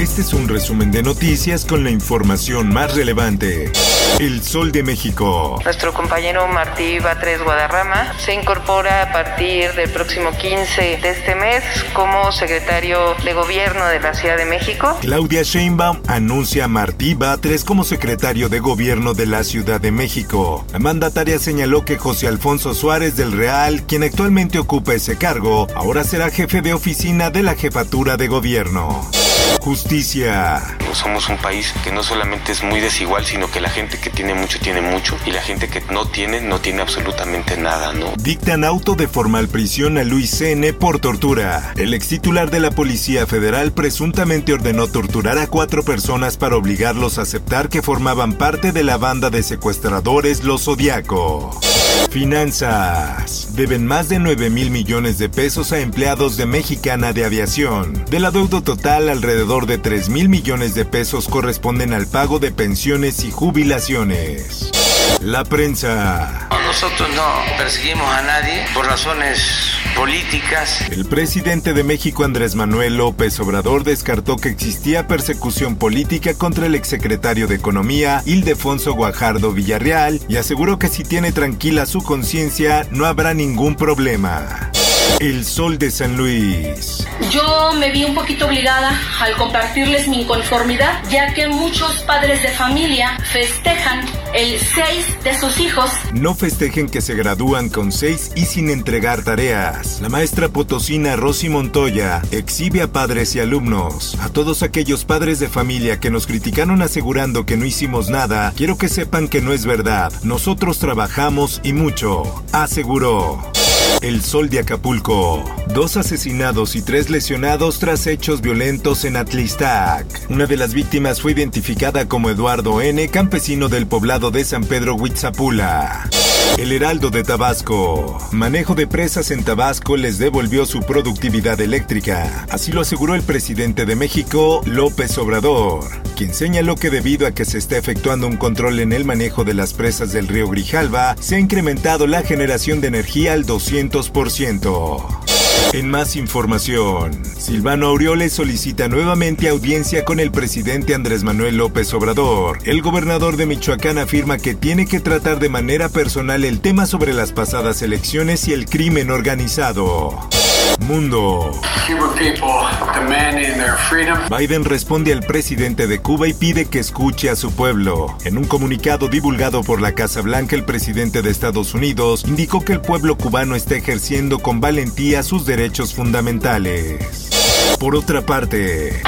Este es un resumen de noticias con la información más relevante. El Sol de México. Nuestro compañero Martí Batres Guadarrama se incorpora a partir del próximo 15 de este mes como secretario de gobierno de la Ciudad de México. Claudia Sheinbaum anuncia a Martí Batres como secretario de gobierno de la Ciudad de México. La mandataria señaló que José Alfonso Suárez del Real, quien actualmente ocupa ese cargo, ahora será jefe de oficina de la jefatura de gobierno. Justicia. Somos un país que no solamente es muy desigual, sino que la gente que tiene mucho tiene mucho y la gente que no tiene no tiene absolutamente nada, ¿no? Dictan auto de formal prisión a Luis N. por tortura. El ex titular de la Policía Federal presuntamente ordenó torturar a cuatro personas para obligarlos a aceptar que formaban parte de la banda de secuestradores Los Zodiaco. Finanzas. Deben más de 9 mil millones de pesos a empleados de Mexicana de Aviación. Del adeudo total, alrededor de 3 mil millones de pesos corresponden al pago de pensiones y jubilaciones. La prensa. Nosotros no perseguimos a nadie por razones políticas. El presidente de México, Andrés Manuel López Obrador, descartó que existía persecución política contra el exsecretario de Economía, Ildefonso Guajardo Villarreal, y aseguró que si tiene tranquila su conciencia, no habrá ningún problema. El Sol de San Luis. Yo me vi un poquito obligada al compartirles mi inconformidad, ya que muchos padres de familia festejan el 6 de sus hijos. No festejen que se gradúan con 6 y sin entregar tareas. La maestra potosina Rosy Montoya exhibe a padres y alumnos. A todos aquellos padres de familia que nos criticaron asegurando que no hicimos nada, quiero que sepan que no es verdad. Nosotros trabajamos y mucho, aseguró. El Sol de Acapulco. Dos asesinados y tres lesionados tras hechos violentos en Atlistac. Una de las víctimas fue identificada como Eduardo N., campesino del poblado de San Pedro Huitzapula. El Heraldo de Tabasco. Manejo de presas en Tabasco les devolvió su productividad eléctrica. Así lo aseguró el presidente de México, López Obrador, quien señaló que debido a que se está efectuando un control en el manejo de las presas del río Grijalva, se ha incrementado la generación de energía al 200%. En más información, Silvano Aureoles solicita nuevamente audiencia con el presidente Andrés Manuel López Obrador. El gobernador de Michoacán afirma que tiene que tratar de manera personal el tema sobre las pasadas elecciones y el crimen organizado. Mundo. Biden responde al presidente de Cuba y pide que escuche a su pueblo. En un comunicado divulgado por la Casa Blanca, el presidente de Estados Unidos indicó que el pueblo cubano está ejerciendo con valentía sus derechos fundamentales. Por otra parte,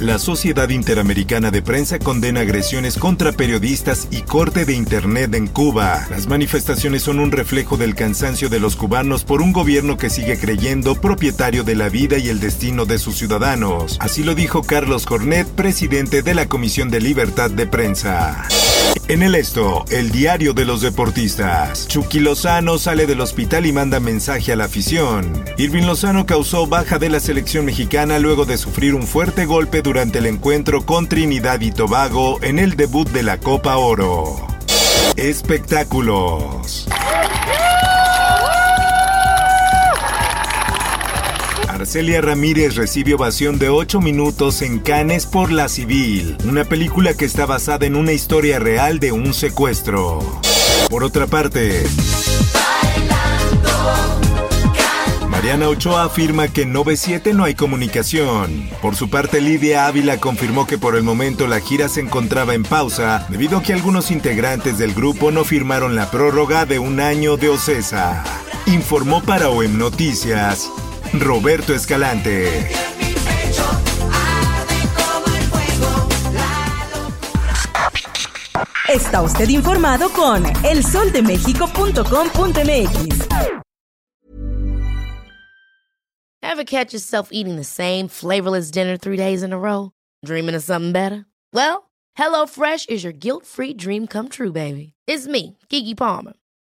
la Sociedad Interamericana de Prensa condena agresiones contra periodistas y corte de Internet en Cuba. Las manifestaciones son un reflejo del cansancio de los cubanos por un gobierno que sigue creyendo propietario de la vida y el destino de sus ciudadanos. Así lo dijo Carlos Cornet, presidente de la Comisión de Libertad de Prensa. En el esto, el diario de los deportistas. Chucky Lozano sale del hospital y manda mensaje a la afición. Irving Lozano causó baja de la selección mexicana luego de sufrir un fuerte golpe durante el encuentro con Trinidad y Tobago en el debut de la Copa Oro. Espectáculos. Arcelia Ramírez recibe ovación de 8 minutos en Cannes por La Civil, una película que está basada en una historia real de un secuestro. Por otra parte, Mariana Ochoa afirma que en 97 no hay comunicación. Por su parte, Lidia Ávila confirmó que por el momento la gira se encontraba en pausa debido a que algunos integrantes del grupo no firmaron la prórroga de un año de Ocesa. Informó para OEM Noticias Roberto Escalante. Está usted informado con elsoldemexico.com.mx. Ever catch yourself eating the same flavorless dinner three days in a row? Dreaming of something better? Well, HelloFresh is your guilt-free dream come true, baby. It's me, Kiki Palmer.